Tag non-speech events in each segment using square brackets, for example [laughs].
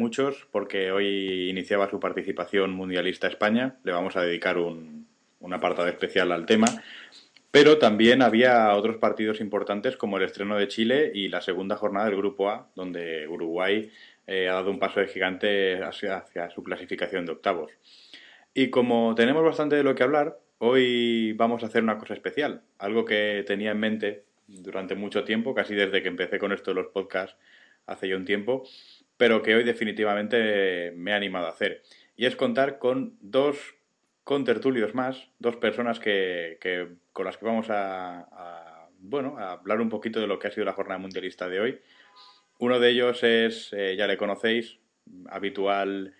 muchos porque hoy iniciaba su participación mundialista España. Le vamos a dedicar un, apartado especial al tema. Pero también había otros partidos importantes como el estreno de Chile y la segunda jornada del Grupo A, donde Uruguay eh, ha dado un paso de gigante hacia, hacia su clasificación de octavos. Y como tenemos bastante de lo que hablar, hoy vamos a hacer una cosa especial, algo que tenía en mente durante mucho tiempo, casi desde que empecé con esto de los podcasts hace ya un tiempo, pero que hoy definitivamente me he animado a hacer. Y es contar con dos contertulios más, dos personas que, que- con las que vamos a, a, bueno, a hablar un poquito de lo que ha sido la jornada mundialista de hoy. Uno de ellos es, eh, ya le conocéis, habitual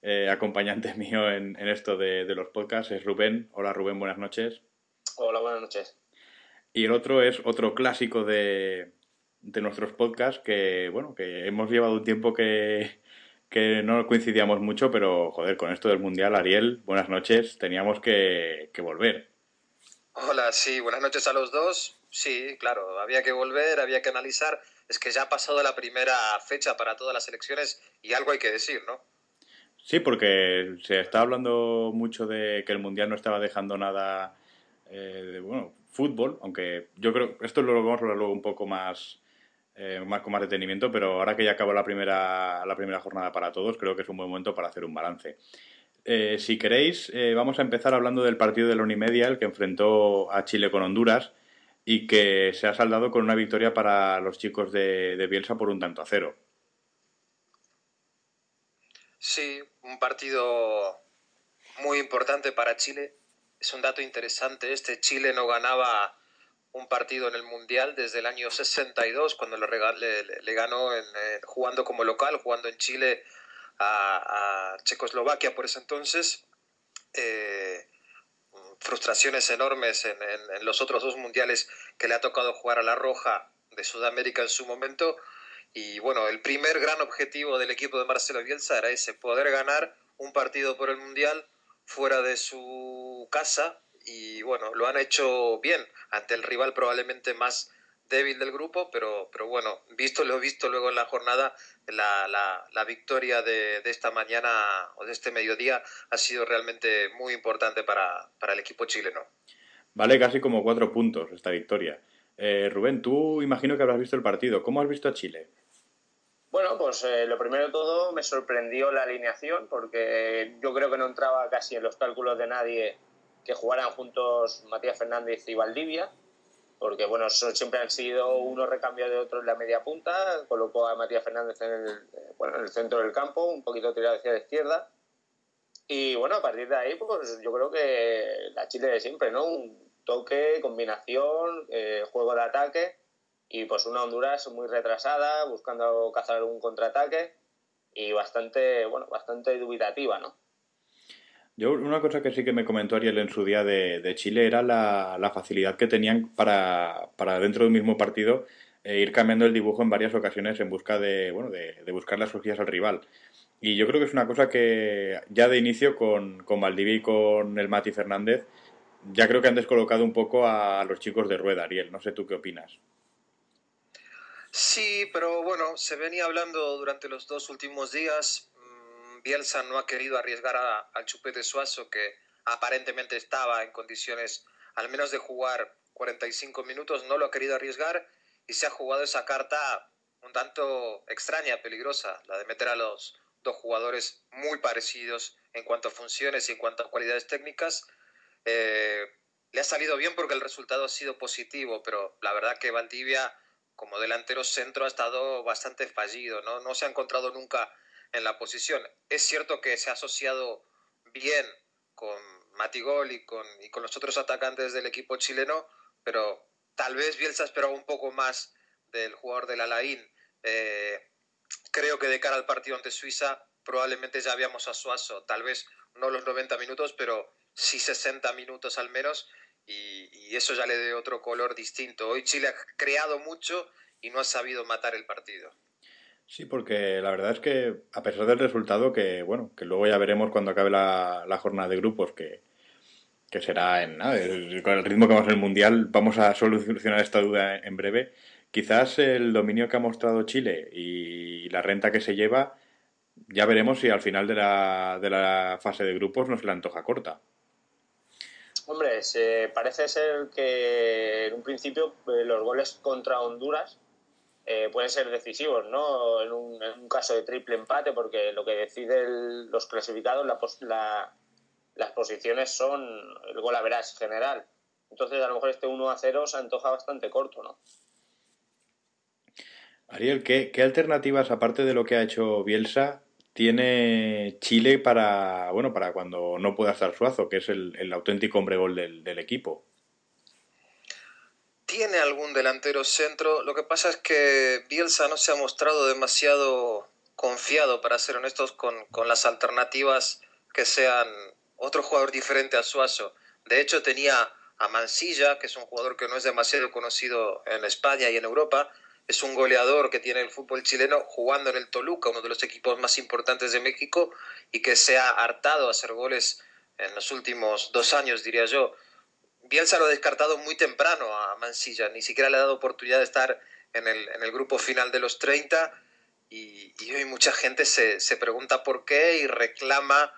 eh, acompañante [laughs] mío en, en esto de, de los podcasts, es Rubén. Hola Rubén, buenas noches. Hola, buenas noches. Y el otro es otro clásico de, de nuestros podcasts que, bueno, que hemos llevado un tiempo que, que no coincidíamos mucho, pero joder, con esto del Mundial, Ariel, buenas noches, teníamos que, que volver. Hola, sí, buenas noches a los dos. Sí, claro, había que volver, había que analizar. Es que ya ha pasado la primera fecha para todas las elecciones y algo hay que decir, ¿no? Sí, porque se está hablando mucho de que el Mundial no estaba dejando nada eh, de, bueno, fútbol, aunque yo creo, esto lo vamos a hablar luego un poco más, eh, más con más detenimiento, pero ahora que ya acabó la primera, la primera jornada para todos, creo que es un buen momento para hacer un balance. Eh, si queréis, eh, vamos a empezar hablando del partido de la Unimedia, el que enfrentó a Chile con Honduras y que se ha saldado con una victoria para los chicos de, de Bielsa por un tanto a cero. Sí, un partido muy importante para Chile. Es un dato interesante. Este Chile no ganaba un partido en el Mundial desde el año 62, cuando le, le- le- ganó en, eh, jugando como local, jugando en Chile a, Checoslovaquia por ese entonces. Eh, frustraciones enormes en, en- en los otros dos mundiales que le ha tocado jugar a la Roja de Sudamérica en su momento. Y bueno, el primer gran objetivo del equipo de Marcelo Bielsa era ese, poder ganar un partido por el Mundial fuera de su casa. Y bueno, lo han hecho bien ante el rival probablemente más débil del grupo, pero, pero bueno, visto lo visto luego en la jornada, la, la, la victoria de, de esta mañana o de este mediodía ha sido realmente muy importante para, para el equipo chileno. Vale casi como cuatro puntos esta victoria. Eh, Rubén, tú imagino que habrás visto el partido. ¿Cómo has visto a Chile? Bueno, pues eh, lo primero de todo me sorprendió la alineación porque yo creo que no entraba casi en los cálculos de nadie que jugaran juntos Matías Fernández y Valdivia, porque bueno, siempre han sido uno recambio de otro en la media punta, colocó a Matías Fernández en el, eh, bueno, en el centro del campo, un poquito tirado hacia la izquierda, y bueno, a partir de ahí, pues yo creo que la Chile de siempre, ¿no? Un toque, combinación, eh, juego de ataque, y pues una Honduras muy retrasada, buscando cazar un contraataque y bastante, bueno, bastante dubitativa, ¿no? Yo, una cosa que sí que me comentó Ariel en su día de, Chile era la, facilidad que tenían para, para dentro de un mismo partido eh, ir cambiando el dibujo en varias ocasiones en busca de, bueno, de, buscar las cosquillas al rival. Y yo creo que es una cosa que ya de inicio con, con y con el Mati Fernández, ya creo que han descolocado un poco a los chicos de rueda, Ariel. No sé tú qué opinas. Sí, pero bueno, se venía hablando durante los dos últimos días. Bielsa no ha querido arriesgar al Chupete Suazo, que aparentemente estaba en condiciones al menos de jugar 45 minutos, no lo ha querido arriesgar y se ha jugado esa carta un tanto extraña, peligrosa, la de meter a los dos jugadores muy parecidos en cuanto a funciones y en cuanto a cualidades técnicas. Eh, le ha salido bien porque el resultado ha sido positivo, pero la verdad que Valdivia como delantero centro ha estado bastante fallido, ¿no? No se ha encontrado nunca en la posición. Es cierto que se ha asociado bien con Matigol y con, y con los otros atacantes del equipo chileno, pero tal vez Bielsa esperaba un poco más del jugador del Alain. Eh, creo que de cara al partido ante Suiza probablemente ya habíamos a Suazo, tal vez no los 90 minutos, pero sí 60 minutos al menos, y, y eso ya le dé otro color distinto. Hoy Chile ha creado mucho y no ha sabido matar el partido. Sí, porque la verdad es que a pesar del resultado, que bueno, que luego ya veremos cuando acabe la, la jornada de grupos, que, que será en nada, con el ritmo que vamos en el Mundial, vamos a solucionar esta duda en breve. Quizás el dominio que ha mostrado Chile y la renta que se lleva, ya veremos si al final de la, de la fase de grupos nos la antoja corta. Hombre, se, parece ser que en un principio eh, los goles contra Honduras eh, pueden ser decisivos, ¿no? En un, caso de triple empate, porque lo que deciden los clasificados, la, la, las posiciones son el gol a verás general. Entonces, a lo mejor este 1 a 0 se antoja bastante corto, ¿no? Ariel, ¿qué, ¿qué, alternativas, aparte de lo que ha hecho Bielsa, tiene Chile para, bueno, para cuando no pueda estar Suazo, que es el, el auténtico hombre gol del, del equipo? Tiene algún delantero centro. Lo que pasa es que Bielsa no se ha mostrado demasiado confiado, para ser honestos, con, con las alternativas que sean otro jugador diferente a Suazo. De hecho, tenía a Mansilla, que es un jugador que no es demasiado conocido en España y en Europa. Es un goleador que tiene el fútbol chileno jugando en el Toluca, uno de los equipos más importantes de México, y que se ha hartado a hacer goles en los últimos dos años, diría yo. Bielsa lo ha descartado muy temprano a Mansilla, ni siquiera le ha dado oportunidad de estar en el, en el grupo final de los 30 y, y hoy mucha gente se, se, pregunta por qué y reclama,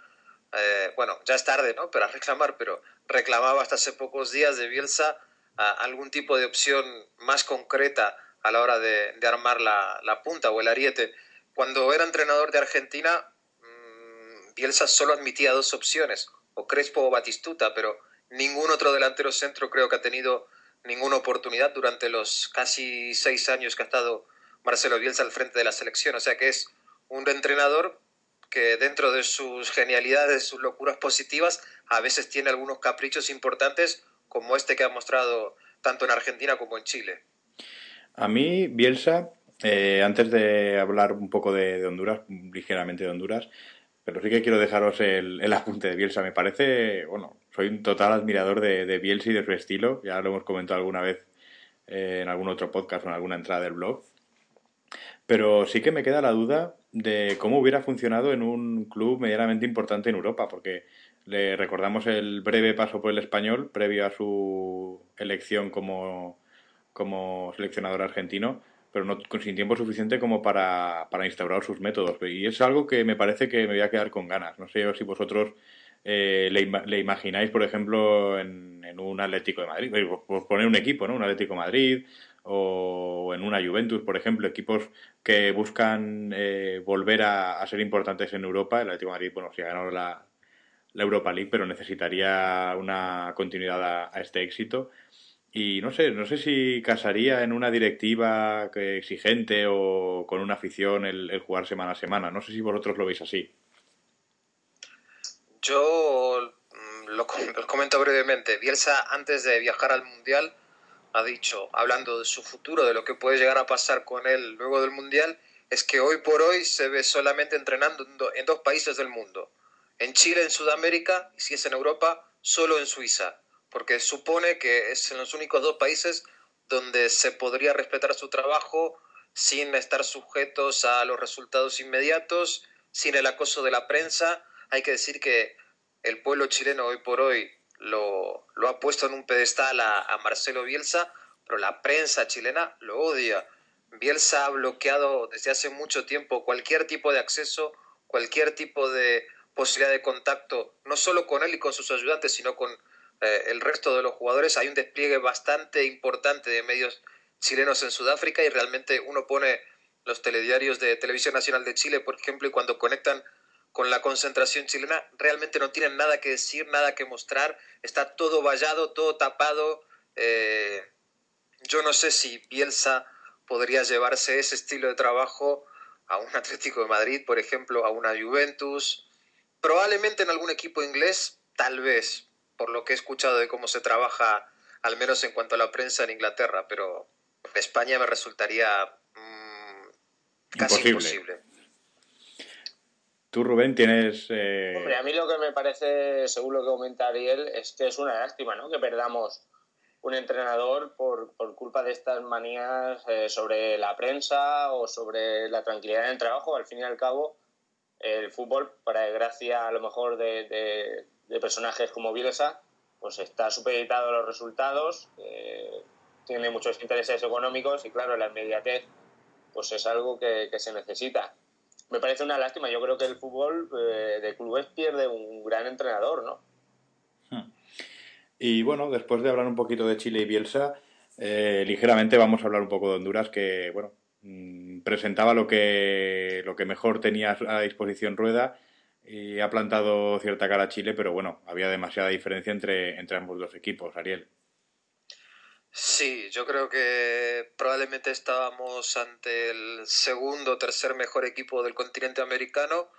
eh, bueno, ya es tarde, ¿no? Para reclamar, pero reclamaba hasta hace pocos días de Bielsa a, algún tipo de opción más concreta a la hora de, de armar la, la, punta o el ariete. Cuando era entrenador de Argentina, mmm, Bielsa solo admitía dos opciones, o Crespo o Batistuta, pero ningún otro delantero centro creo que ha tenido ninguna oportunidad durante los casi seis años que ha estado Marcelo Bielsa al frente de la selección. O sea que es un entrenador que dentro de sus genialidades, sus locuras positivas, a veces tiene algunos caprichos importantes como este que ha mostrado tanto en Argentina como en Chile. A mí, Bielsa, eh, antes de hablar un poco de, de Honduras, ligeramente de Honduras, pero sí que quiero dejaros el, el, apunte de Bielsa. Me parece, bueno, soy un total admirador de, de Bielsa y de su estilo. Ya lo hemos comentado alguna vez eh, en algún otro podcast o en alguna entrada del blog. Pero sí que me queda la duda de cómo hubiera funcionado en un club medianamente importante en Europa, porque le recordamos el breve paso por el español previo a su elección como, como seleccionador argentino pero no sin tiempo suficiente como para, para, instaurar sus métodos. Y es algo que me parece que me voy a quedar con ganas. No sé si vosotros eh, le, le, imagináis, por ejemplo, en, un Atlético de Madrid, por poner un equipo, ¿no? Un Atlético de Madrid o en una Juventus, por ejemplo, equipos que buscan eh, volver a, ser importantes en Europa. El Atlético Madrid, bueno, sí ha ganado la, Europa League, pero necesitaría una continuidad a, este éxito. Y no sé, no sé si casaría en una directiva exigente o con una afición el, el, jugar semana a semana. No sé si vosotros lo veis así. Yo mm, lo, comento brevemente. Bielsa, antes de viajar al Mundial, ha dicho, hablando de su futuro, de lo que puede llegar a pasar con él luego del Mundial, es que hoy por hoy se ve solamente entrenando en dos países del mundo. En Chile, en Sudamérica, y si es en Europa, solo en Suiza porque supone que es en los únicos dos países donde se podría respetar su trabajo sin estar sujetos a los resultados inmediatos, sin el acoso de la prensa. Hay que decir que el pueblo chileno hoy por hoy lo, ha puesto en un pedestal a, a, Marcelo Bielsa, pero la prensa chilena lo odia. Bielsa ha bloqueado desde hace mucho tiempo cualquier tipo de acceso, cualquier tipo de posibilidad de contacto, no solo con él y con sus ayudantes, sino con eh, el resto de los jugadores. Hay un despliegue bastante importante de medios chilenos en Sudáfrica y realmente uno pone los telediarios de Televisión Nacional de Chile, por ejemplo, y cuando conectan con la concentración chilena, realmente no tienen nada que decir, nada que mostrar, está todo vallado, todo tapado. Eh, yo no sé si Bielsa podría llevarse ese estilo de trabajo a un [laughs] Atlético de Madrid, por ejemplo, a una Juventus, probablemente en algún equipo inglés, tal vez, por lo que he escuchado de cómo se trabaja, al menos en cuanto a la prensa en Inglaterra, pero en España me resultaría mm, casi imposible. Tú, Rubén, tienes... Eh, Hombre, a mí lo que me parece, según lo que comenta Ariel, es que es una lástima, ¿no? Que perdamos un entrenador por, por culpa de estas manías eh, sobre la prensa o sobre la tranquilidad en el trabajo. Al fin y al cabo, el fútbol, para desgracia a lo mejor de, de, personajes como Bielsa, pues está supeditado a los resultados, eh, tiene muchos intereses económicos y claro, la inmediatez pues es algo que, que se necesita me parece una lástima. Yo creo que el fútbol eh, de clubes pierde un gran entrenador, ¿no? Hmm. Y bueno, después de hablar un poquito de Chile y Bielsa, eh, ligeramente vamos a hablar un poco de Honduras, que bueno, mm, presentaba lo que, lo que mejor tenía a disposición Rueda y ha plantado cierta cara a Chile, pero bueno, había demasiada diferencia entre, entre ambos dos equipos, Ariel. Sí, yo creo que probablemente estábamos ante el segundo o tercer mejor equipo del continente americano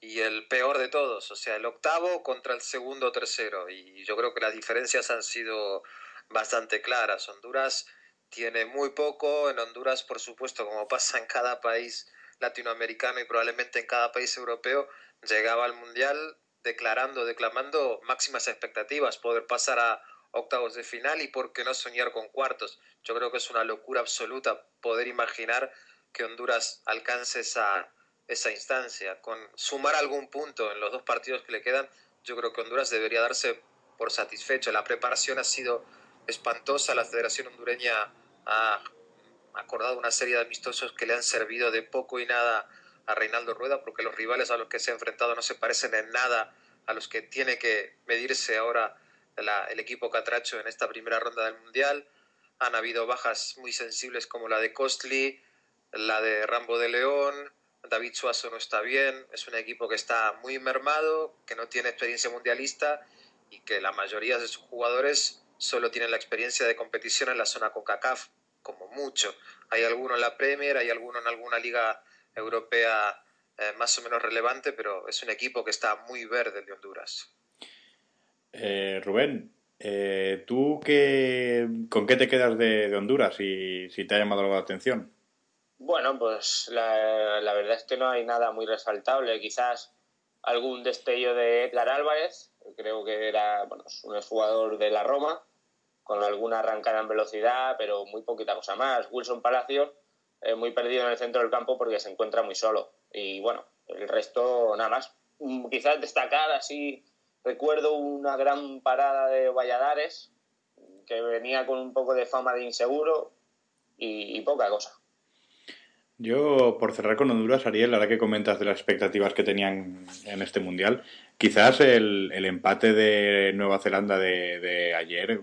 y el peor de todos, o sea, el octavo contra el segundo o tercero. Y yo creo que las diferencias han sido bastante claras. Honduras tiene muy poco, en Honduras, por supuesto, como pasa en cada país latinoamericano y probablemente en cada país europeo, llegaba al Mundial declarando, declamando máximas expectativas, poder pasar a octavos de final y por qué no soñar con cuartos. Yo creo que es una locura absoluta poder imaginar que Honduras alcance esa, esa instancia. Con sumar algún punto en los dos partidos que le quedan, yo creo que Honduras debería darse por satisfecho. La preparación ha sido espantosa. La Federación Hondureña ha acordado una serie de amistosos que le han servido de poco y nada a Reinaldo Rueda, porque los rivales a los que se ha enfrentado no se parecen en nada a los que tiene que medirse ahora el equipo catracho en esta primera ronda del Mundial. Han habido bajas muy sensibles como la de Costly, la de Rambo de León, David Suazo no está bien, es un equipo que está muy mermado, que no tiene experiencia mundialista y que la mayoría de sus jugadores solo tienen la experiencia de competición en la zona CONCACAF, como mucho. Hay alguno en la Premier, hay alguno en alguna liga europea eh, más o menos relevante, pero es un equipo que está muy verde de Honduras. Eh, Rubén, eh, ¿tú qué, con qué te quedas de, Honduras si, si, te ha llamado la atención? Bueno, pues la, la, verdad es que no hay nada muy resaltable. Quizás algún destello de Edgar Álvarez, creo que era bueno, un jugador de la Roma, con alguna arrancada en velocidad, pero muy poquita cosa más. Wilson Palacios, eh, muy perdido en el centro del campo porque se encuentra muy solo. Y bueno, el resto nada más. Mm, quizás destacar así Recuerdo una gran parada de Valladares, que venía con un poco de fama de inseguro y, poca cosa. Yo, por cerrar con Honduras, Ariel, ahora que comentas de las expectativas que tenían en este Mundial, quizás el, empate de Nueva Zelanda de, ayer,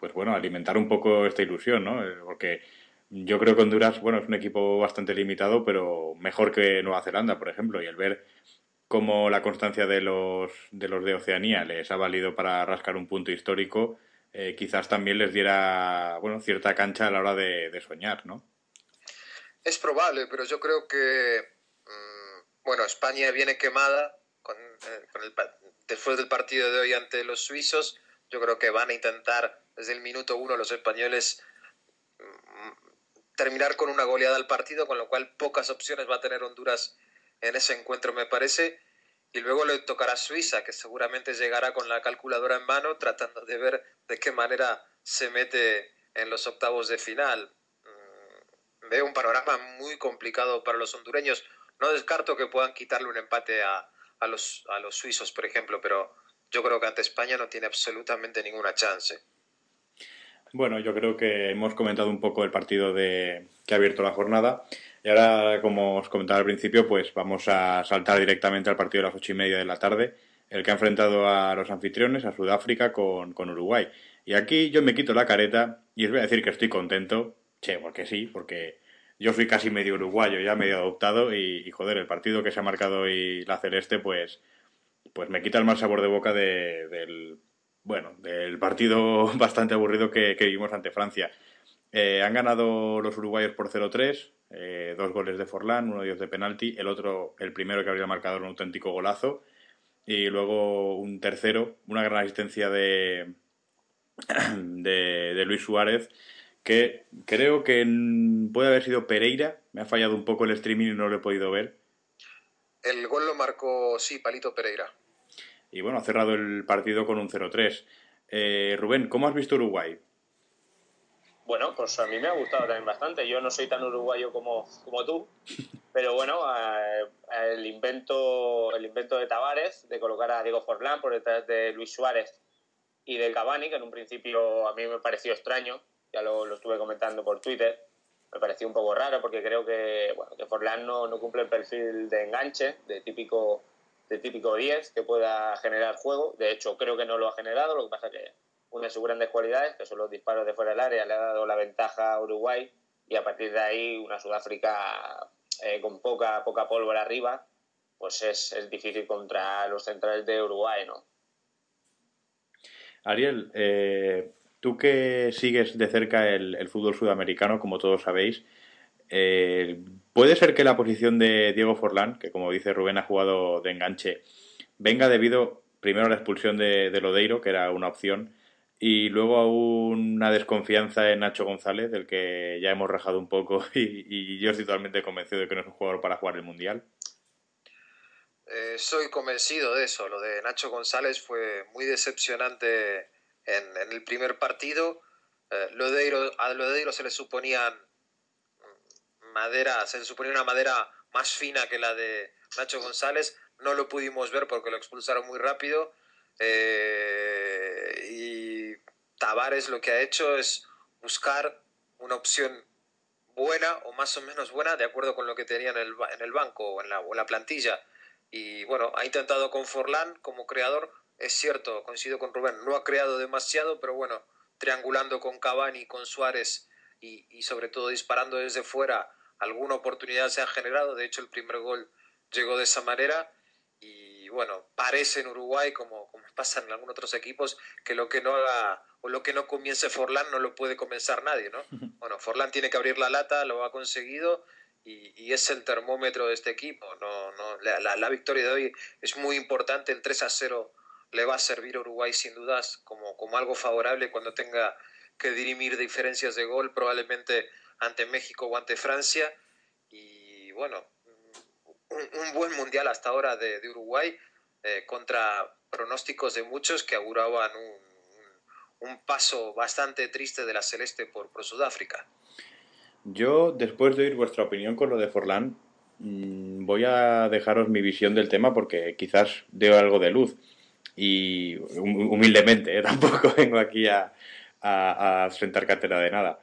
pues bueno, alimentar un poco esta ilusión, ¿no? Porque yo creo que Honduras, bueno, es un equipo bastante limitado, pero mejor que Nueva Zelanda, por ejemplo, y el ver como la constancia de los, de los de Oceanía les ha valido para rascar un punto histórico, eh, quizás también les diera bueno, cierta cancha a la hora de, soñar, ¿no? Es probable, pero yo creo que mm, bueno, España viene quemada con, eh, el, después del partido de hoy ante los suizos. Yo creo que van a intentar desde el minuto uno los españoles mm, terminar con una goleada al partido, con lo cual pocas opciones va a tener Honduras en ese encuentro, me parece. Y luego le tocará a Suiza, que seguramente llegará con la calculadora en mano, tratando de ver de qué manera se mete en los octavos de final. Mm, veo un panorama muy complicado para los hondureños. No descarto que puedan quitarle un empate a, a, los, a los suizos, por ejemplo, pero yo creo que ante España no tiene absolutamente ninguna chance. Bueno, yo creo que hemos comentado un poco el partido de, que ha abierto la jornada. Y ahora, como os comentaba al principio, pues vamos a saltar directamente al partido de las ocho y media de la tarde, el que ha enfrentado a los anfitriones, a Sudáfrica, con, con Uruguay. Y aquí yo me quito la careta y os voy a decir que estoy contento, che, porque sí, porque yo soy casi medio uruguayo, ya medio adoptado, y, joder, el partido que se ha marcado hoy la Celeste, pues, pues me quita el mal sabor de boca del, bueno, del partido [laughs] bastante aburrido que, vimos ante Francia. Eh, han ganado los uruguayos por 0-3, eh, dos goles de Forlán, uno de ellos de penalti, el otro, el primero que habría marcado un auténtico golazo, y luego un tercero, una gran asistencia de, [clears throat] de, Luis Suárez, que creo que puede haber sido Pereira, me ha fallado un poco el streaming y no lo he podido ver. El gol lo marcó, sí, Palito Pereira. Y bueno, ha cerrado el partido con un 0-3. Eh, Rubén, ¿cómo has visto Uruguay? Bueno, pues a mí me ha gustado también bastante. Yo no soy tan uruguayo como, como tú, pero bueno, eh, el, invento, el invento de Tavares de colocar a Diego Forlán por detrás de Luis Suárez y del Cavani, que en un principio a mí me pareció extraño, ya lo, estuve comentando por Twitter, me pareció un poco raro porque creo que, bueno, que Forlán no, no cumple el perfil de enganche, de típico, de típico 10 que pueda generar juego. De hecho, creo que no lo ha generado, lo que pasa que una de sus grandes cualidades, que son los disparos de fuera del área, le ha dado la ventaja a Uruguay y a partir de ahí una Sudáfrica eh, con poca, poca pólvora arriba, pues es, es, difícil contra los centrales de Uruguay, ¿no? Ariel, eh, tú que sigues de cerca el, fútbol sudamericano, como todos sabéis, eh, ¿puede ser que la posición de Diego Forlán, que como dice Rubén ha jugado de enganche, venga debido primero a la expulsión de, de Lodeiro, que era una opción, y luego aún una desconfianza en Nacho González, del que ya hemos rajado un poco [laughs] y, yo estoy totalmente convencido de que no es un jugador para jugar el Mundial. Eh, soy convencido de eso. Lo de Nacho González fue muy decepcionante en, el primer partido. Eh, a Lodeiro se le suponían madera, se le suponía una madera más fina que la de Nacho González. No lo pudimos ver porque lo expulsaron muy rápido. Eh, Tavares lo que ha hecho es buscar una opción buena o más o menos buena de acuerdo con lo que tenía en el, en el banco o en, la, la plantilla. Y bueno, ha intentado con Forlán como creador. Es cierto, coincido con Rubén, no ha creado demasiado, pero bueno, triangulando con Cavani, con Suárez y, y sobre todo disparando desde fuera, alguna oportunidad se ha generado. De hecho, el primer gol llegó de esa manera y bueno, parece en Uruguay, como, como pasa en algunos otros equipos, que lo que no haga o lo que no comience Forlán no lo puede comenzar nadie, ¿no? [laughs] Bueno, Forlán tiene que abrir la lata, lo ha conseguido y, y es el termómetro de este equipo. No, no, la, la, victoria de hoy es muy importante, el 3 a 0 le va a servir a Uruguay sin dudas como, como algo favorable cuando tenga que dirimir diferencias de gol, probablemente ante México o ante Francia. Y bueno, un, buen mundial hasta ahora de, Uruguay eh, contra pronósticos de muchos que auguraban un, un, paso bastante triste de la Celeste por, por, Sudáfrica. Yo, después de oír vuestra opinión con lo de Forlán, mm, voy a dejaros mi visión del tema porque quizás deo algo de luz. Y humildemente, ¿eh? [laughs] tampoco vengo aquí a, a, a sentar cátedra de nada.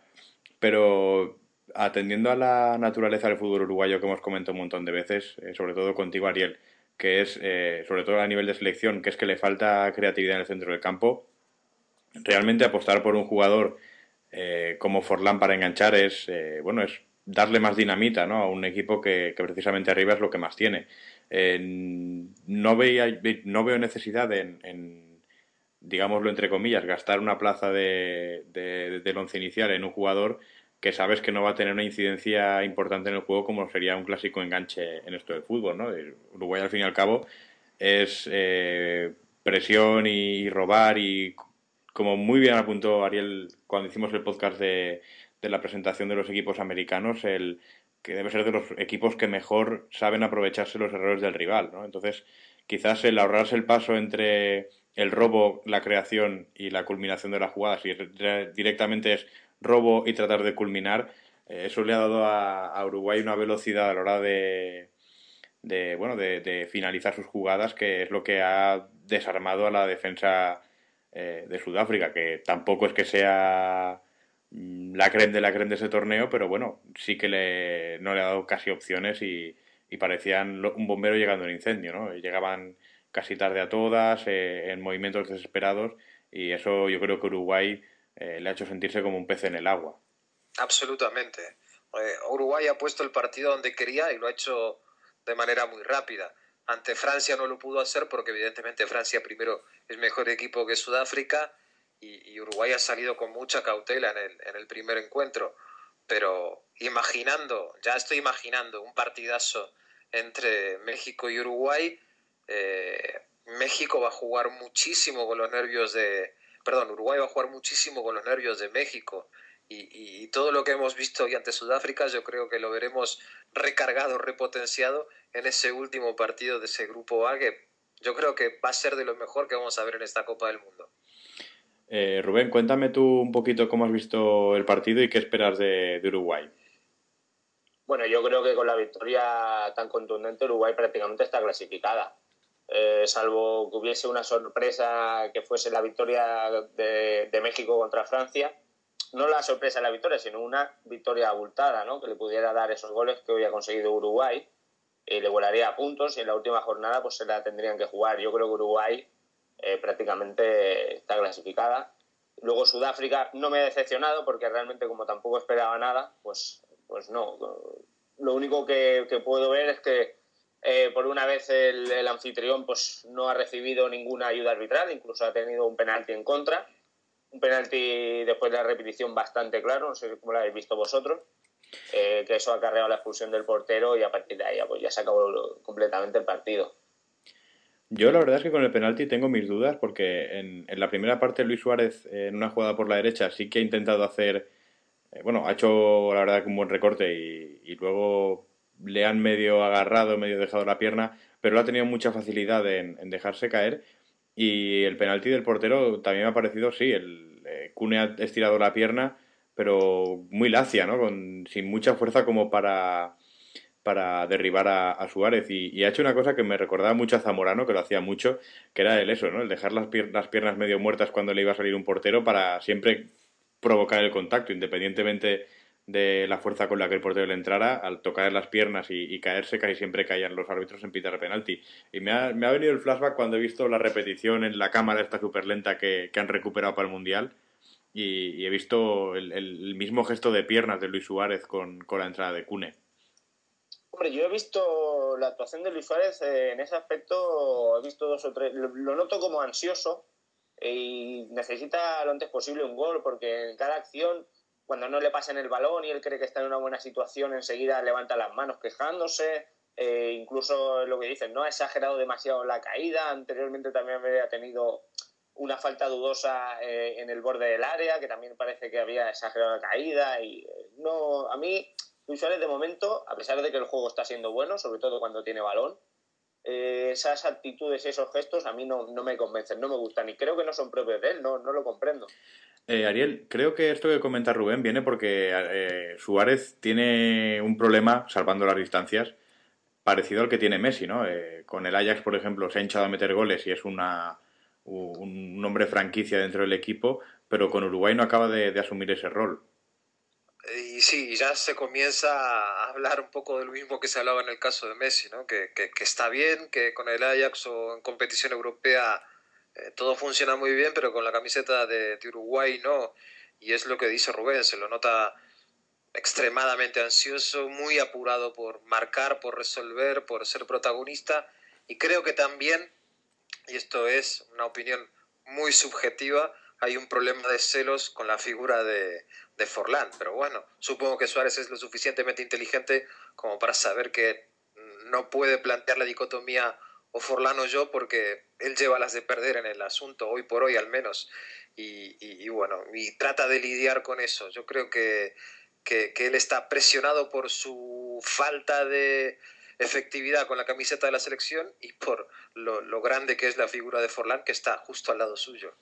Pero atendiendo a la naturaleza del fútbol uruguayo que hemos comentado un montón de veces, eh, sobre todo contigo, Ariel, que es, eh, sobre todo a nivel de selección, que es que le falta creatividad en el centro del campo, realmente apostar por un jugador eh, como Forlán para enganchar es, bueno, es darle más dinamita ¿no? a un equipo que, precisamente arriba es lo que más tiene. no, veía, no veo necesidad en, en, digámoslo entre comillas, gastar una plaza de, de, del once inicial en un jugador que sabes que no va a tener una incidencia importante en el juego como sería un clásico enganche en esto del fútbol, ¿no? Uruguay al fin y al cabo es eh, presión y, robar y como muy bien apuntó Ariel cuando hicimos el podcast de, la presentación de los equipos americanos, el que debe ser de los equipos que mejor saben aprovecharse los errores del rival, ¿no? Entonces, quizás el ahorrarse el paso entre el robo, la creación y la culminación de la jugada, si directamente es robo y tratar de culminar, eh, eso le ha dado a, Uruguay una velocidad a la hora de, de bueno, de, finalizar sus jugadas, que es lo que ha desarmado a la defensa eh, de Sudáfrica, que tampoco es que sea mm, la creen de la creen de ese torneo, pero bueno, sí que le, no le ha dado casi opciones y, y parecían un bombero llegando al incendio, ¿no? Llegaban casi tarde a todas, eh, en movimientos desesperados, y eso yo creo que Uruguay eh, le ha hecho sentirse como un pez en el agua. Absolutamente. Eh, Uruguay ha puesto el partido donde quería y lo ha hecho de manera muy rápida. Ante Francia no lo pudo hacer porque evidentemente Francia primero es mejor equipo que Sudáfrica y, Uruguay ha salido con mucha cautela en el, en el primer encuentro. Pero imaginando, ya estoy imaginando un partidazo entre México y Uruguay, eh, México va a jugar muchísimo con los nervios de, perdón, Uruguay va a jugar muchísimo con los nervios de México. Y, todo lo que hemos visto hoy ante Sudáfrica, yo creo que lo veremos recargado, repotenciado en ese último partido de ese grupo A, que yo creo que va a ser de lo mejor que vamos a ver en esta Copa del Mundo. Eh, Rubén, cuéntame tú un poquito cómo has visto el partido y qué esperas de, Uruguay. Bueno, yo creo que con la victoria tan contundente Uruguay prácticamente está clasificada. Eh, salvo que hubiese una sorpresa que fuese la victoria de, México contra Francia, no la sorpresa de la victoria, sino una victoria abultada, ¿no? que le pudiera dar esos goles que hoy ha conseguido Uruguay. y le volaría a puntos y en la última jornada pues se la tendrían que jugar. Yo creo que Uruguay eh, prácticamente está clasificada. Luego Sudáfrica no me ha decepcionado porque realmente como tampoco esperaba nada, pues, pues no. Lo único que, puedo ver es que eh, por una vez el, anfitrión pues no ha recibido ninguna ayuda arbitral, incluso ha tenido un penalti en contra un penalti después de la repetición bastante claro, no sé cómo lo habéis visto vosotros, eh, que eso ha acarreado la expulsión del portero y a partir de ahí pues ya se acabó completamente el partido. Yo la verdad es que con el penalti tengo mis dudas porque en, la primera parte Luis Suárez en una jugada por la derecha sí que ha intentado hacer, eh, bueno, ha hecho la verdad un buen recorte y, luego le han medio agarrado, medio dejado la pierna, pero ha tenido mucha facilidad en dejarse caer y el penalti del portero también me ha parecido, sí, el eh, ha estirado la pierna, pero muy lacia, ¿no? Con, sin mucha fuerza como para, para derribar a, Suárez. Y, ha hecho una cosa que me recordaba mucho a Zamorano, que lo hacía mucho, que era el eso, ¿no? El dejar las piernas medio muertas cuando le iba a salir un portero para siempre provocar el contacto, independientemente de la fuerza con la que el portero le entrara, al tocar las piernas y, caerse, casi siempre caían los árbitros en pitar penalti. Y me ha, me ha, venido el flashback cuando he visto la repetición en la cámara esta súper lenta que, han recuperado para el Mundial y, he visto el, mismo gesto de piernas de Luis Suárez con, con, la entrada de Cune. Hombre, yo he visto la actuación de Luis Suárez eh, en ese aspecto, he visto dos o tres, lo, lo noto como ansioso y necesita lo antes posible un gol porque en cada acción cuando no le pasen el balón y él cree que está en una buena situación, enseguida levanta las manos quejándose. Eh, incluso lo que dicen, no ha exagerado demasiado la caída. Anteriormente también había tenido una falta dudosa eh, en el borde del área, que también parece que había exagerado la caída. Y eh, no, a mí, Luis Suárez, de momento, a pesar de que el juego está siendo bueno, sobre todo cuando tiene balón, esas actitudes esos gestos a mí no, no, me convencen, no me gustan y creo que no son propios de él, no, no lo comprendo. Eh, Ariel, creo que esto que comenta Rubén viene porque eh, Suárez tiene un problema, salvando las distancias, parecido al que tiene Messi, ¿no? Eh, con el Ajax, por ejemplo, se ha hinchado a meter goles y es una, un hombre franquicia dentro del equipo, pero con Uruguay no acaba de, asumir ese rol. Y sí, ya se comienza a hablar un poco de lo mismo que se hablaba en el caso de Messi, ¿no? Que, que, está bien, que con el Ajax o en competición europea eh, todo funciona muy bien, pero con la camiseta de, Uruguay no. Y es lo que dice Rubén, se lo nota extremadamente ansioso, muy apurado por marcar, por resolver, por ser protagonista. Y creo que también, y esto es una opinión muy subjetiva, hay un problema de celos con la figura de, de Forlán. Pero bueno, supongo que Suárez es lo suficientemente inteligente como para saber que no puede plantear la dicotomía o Forlán o yo porque él lleva las de perder en el asunto, hoy por hoy al menos, y, bueno, y trata de lidiar con eso. Yo creo que, que, él está presionado por su falta de efectividad con la camiseta de la selección y por lo, grande que es la figura de Forlán que está justo al lado suyo.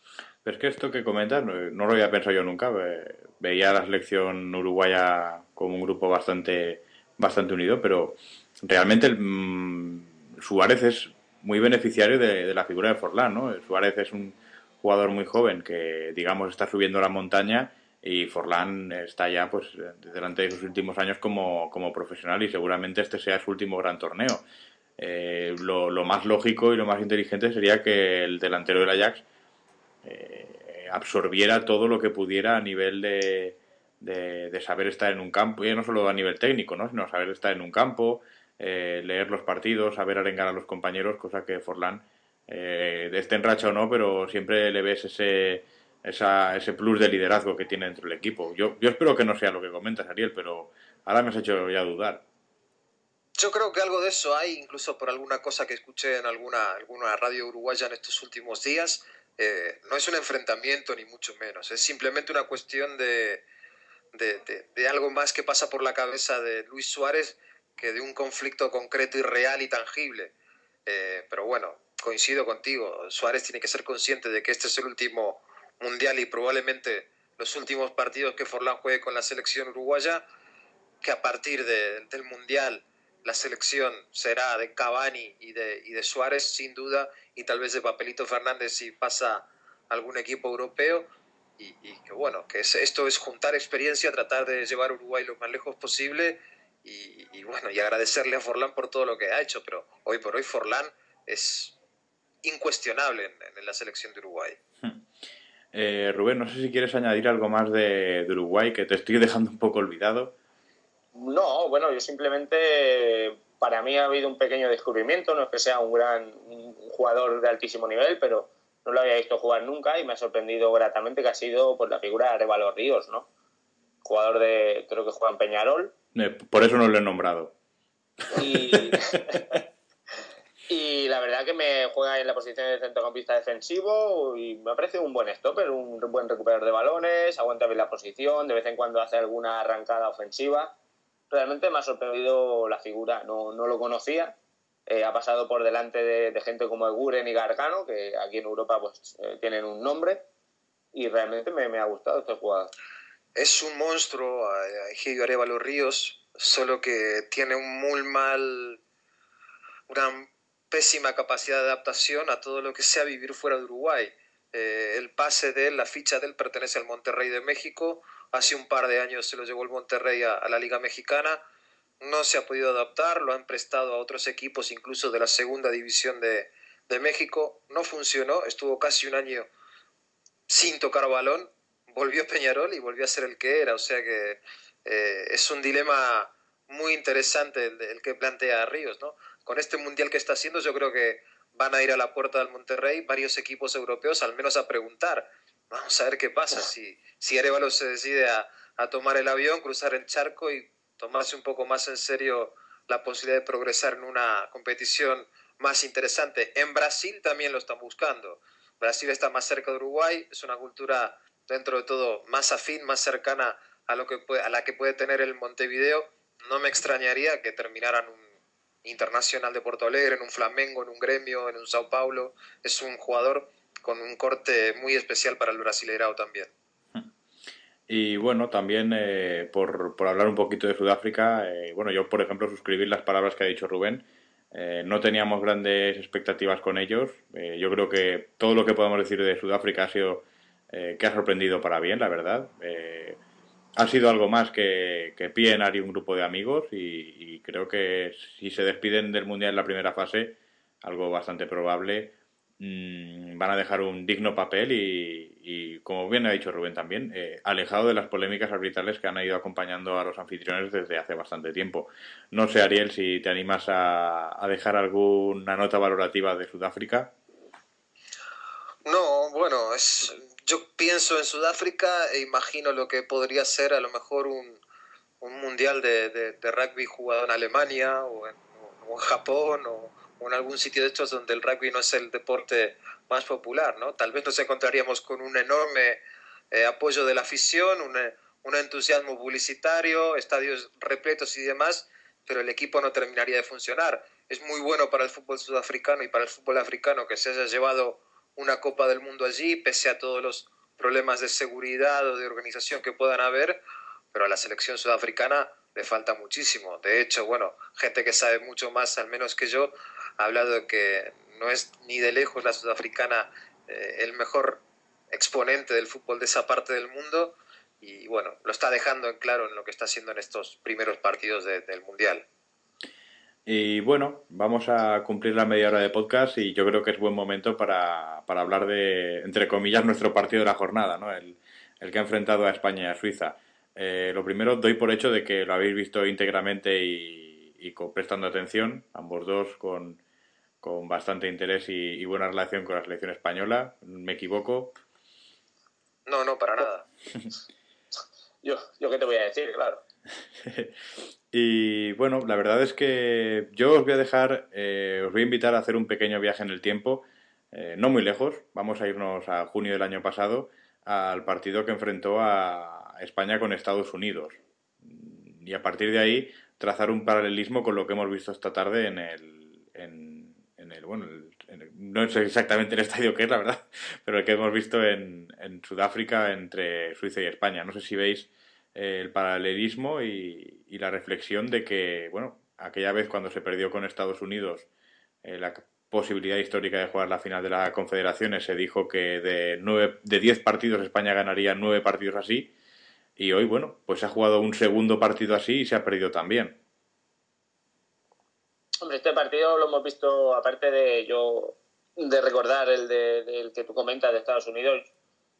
Pero es que esto que comentas no, lo había pensado yo nunca. Veía la selección uruguaya como un grupo bastante, bastante unido, pero realmente el, mm, Suárez es muy beneficiario de, la figura de Forlán, ¿no? Suárez es un jugador muy joven que, digamos, está subiendo la montaña y Forlán está ya, pues, delante de sus últimos años como, como profesional y seguramente este sea su último gran torneo. Eh, lo, más lógico y lo más inteligente sería que el delantero del Ajax eh, absorbiera todo lo que pudiera a nivel de, de, saber estar en un campo, y no solo a nivel técnico, ¿no? sino saber estar en un campo, eh, leer los partidos, saber arengar a los compañeros, cosa que Forlán, eh, esté en racha o no, pero siempre le ves ese, esa, ese plus de liderazgo que tiene dentro del equipo. Yo, yo espero que no sea lo que comentas, Ariel, pero ahora me has hecho ya dudar. Yo creo que algo de eso hay, incluso por alguna cosa que escuché en alguna, alguna radio uruguaya en estos últimos días. Eh, no es un enfrentamiento ni mucho menos, es simplemente una cuestión de, de, algo más que pasa por la cabeza de Luis Suárez que de un conflicto concreto y real y tangible. Eh, pero bueno, coincido contigo, Suárez tiene que ser consciente de que este es el último mundial y probablemente los últimos partidos que Forlán juegue con la selección uruguaya, que a partir del mundial la selección será de Cavani y de, y de Suárez, sin duda, y tal vez de Papelito Fernández si pasa algún equipo europeo, y, que bueno, que esto es juntar experiencia, tratar de llevar Uruguay lo más lejos posible y, bueno, y agradecerle a Forlán por todo lo que ha hecho, pero hoy por hoy Forlán es incuestionable en, la selección de Uruguay. Eh, Rubén, no sé si quieres añadir algo más de, Uruguay, que te estoy dejando un poco olvidado. No, bueno, yo simplemente, para mí ha habido un pequeño descubrimiento, no es que sea un gran jugador de altísimo nivel, pero no lo había visto jugar nunca y me ha sorprendido gratamente que ha sido pues, la figura de Arevalo Ríos, ¿no? Jugador de, creo que juega en Peñarol. Eh, por eso no lo he nombrado. Y, [laughs] la verdad que me juega en la posición de centrocampista defensivo y me parece un buen stopper, un buen recuperador de balones, aguanta bien la posición, de vez en cuando hace alguna arrancada ofensiva. Realmente me ha sorprendido la figura, no, no lo conocía eh, ha pasado por delante de, gente como Eguren y Gargano, que aquí en Europa pues eh, tienen un nombre, y realmente me, ha gustado este jugador. Es un monstruo, Egidio Arevalo Ríos, solo que tiene un muy mal, una pésima capacidad de adaptación a todo lo que sea vivir fuera de Uruguay. Eh, el pase de él, la ficha de él pertenece al Monterrey de México. Hace un par de años se lo llevó el Monterrey a la Liga Mexicana no se ha podido adaptar, lo han prestado a otros equipos, incluso de la segunda división de, México, no funcionó, estuvo casi un año sin tocar balón, volvió Peñarol y volvió a ser el que era, o sea que eh, es un dilema muy interesante el, que plantea Ríos, ¿no? Con este mundial que está haciendo, yo creo que van a ir a la puerta del Monterrey varios equipos europeos, al menos a preguntar. Vamos a ver qué pasa si, si Arevalo se decide a, a tomar el avión, cruzar el charco y tomarse un poco más en serio la posibilidad de progresar en una competición más interesante. En Brasil también lo están buscando. Brasil está más cerca de Uruguay, es una cultura dentro de todo más afín, más cercana a, lo que puede, a la que puede tener el Montevideo. No me extrañaría que terminaran un internacional de Porto Alegre, en un Flamengo, en un Gremio, en un Sao Paulo. Es un jugador con un corte muy especial para el Brasileirao también. Y bueno, también eh, por, por, hablar un poquito de Sudáfrica, eh, bueno, yo por ejemplo suscribir las palabras que ha dicho Rubén. Eh, no teníamos grandes expectativas con ellos. yo creo que todo lo que podemos decir de Sudáfrica ha sido que ha sorprendido para bien, la verdad. Ha sido algo más que, que PNR y un grupo de amigos y, creo que si se despiden del Mundial en la primera fase, algo bastante probable, Mm, van a dejar un digno papel y, como bien ha dicho Rubén también, eh, alejado de las polémicas arbitrales que han ido acompañando a los anfitriones desde hace bastante tiempo. No sé, Ariel, si te animas a, dejar alguna nota valorativa de Sudáfrica. No, bueno, es, yo pienso en Sudáfrica e imagino lo que podría ser a lo mejor un, un mundial de, rugby jugado en Alemania o en, Japón o o en algún sitio de estos donde el rugby no es el deporte más popular, ¿no? Tal vez nos encontraríamos con un enorme eh, apoyo de la afición, un, eh, un, entusiasmo publicitario, estadios repletos y demás, pero el equipo no terminaría de funcionar. Es muy bueno para el fútbol sudafricano y para el fútbol africano que se haya llevado una Copa del Mundo allí, pese a todos los problemas de seguridad o de organización que puedan haber, pero a la selección sudafricana le falta muchísimo. De hecho, bueno, gente que sabe mucho más, al menos que yo, ha hablado de que no es ni de lejos la sudafricana eh, el mejor exponente del fútbol de esa parte del mundo y bueno, lo está dejando en claro en lo que está haciendo en estos primeros partidos del Mundial. Y bueno, vamos a cumplir la media hora de podcast y yo creo que es buen momento para, para hablar de, entre comillas, nuestro partido de la jornada, ¿no? el, el que ha enfrentado a España y a Suiza. Eh, lo primero, doy por hecho de que lo habéis visto íntegramente y, y prestando atención, ambos dos con, con bastante interés y, buena relación con la selección española. ¿Me equivoco? No, no, para nada. [laughs] yo, yo qué te voy a decir, claro. [laughs] y bueno, la verdad es que yo os voy a dejar, eh, os voy a invitar a hacer un pequeño viaje en el tiempo, eh, no muy lejos, vamos a irnos a junio del año pasado, al partido que enfrentó a España con Estados Unidos. Y a partir de ahí trazar un paralelismo con lo que hemos visto esta tarde en el, en, el bueno, no sé exactamente el estadio que es, la verdad, [laughs] pero el que hemos visto en, en Sudáfrica entre Suiza y España. No sé si veis el paralelismo y, y, la reflexión de que, bueno, aquella vez cuando se perdió con Estados Unidos eh, la posibilidad histórica de jugar la final de las Confederaciones, se dijo que de nueve, de diez partidos España ganaría nueve partidos así, y hoy, bueno, pues ha jugado un segundo partido así y se ha perdido también. Hombre, este partido lo hemos visto, aparte de yo de recordar el de, del que tú comentas de Estados Unidos,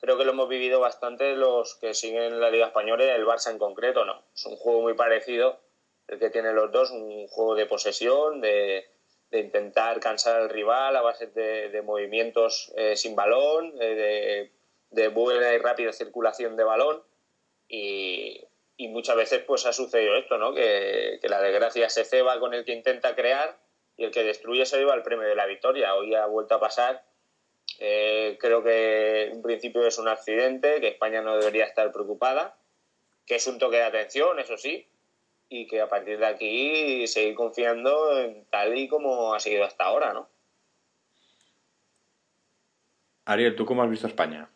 creo que lo hemos vivido bastante los que siguen la Liga Española y el Barça en concreto, ¿no? Es un juego muy parecido, el que tienen los dos, un juego de posesión, de, intentar cansar al rival a base de, movimientos eh, sin balón, de, buena y rápida circulación de balón. Y, muchas veces pues ha sucedido esto, ¿no? Que, que, la desgracia se ceba con el que intenta crear y el que destruye se lleva el premio de la victoria. Hoy ha vuelto a pasar eh, creo que en principio es un accidente, que España no debería estar preocupada, que es un toque de atención, eso sí, y que a partir de aquí seguir confiando en tal y como ha seguido hasta ahora, ¿no? Ariel, ¿tú cómo has visto a España?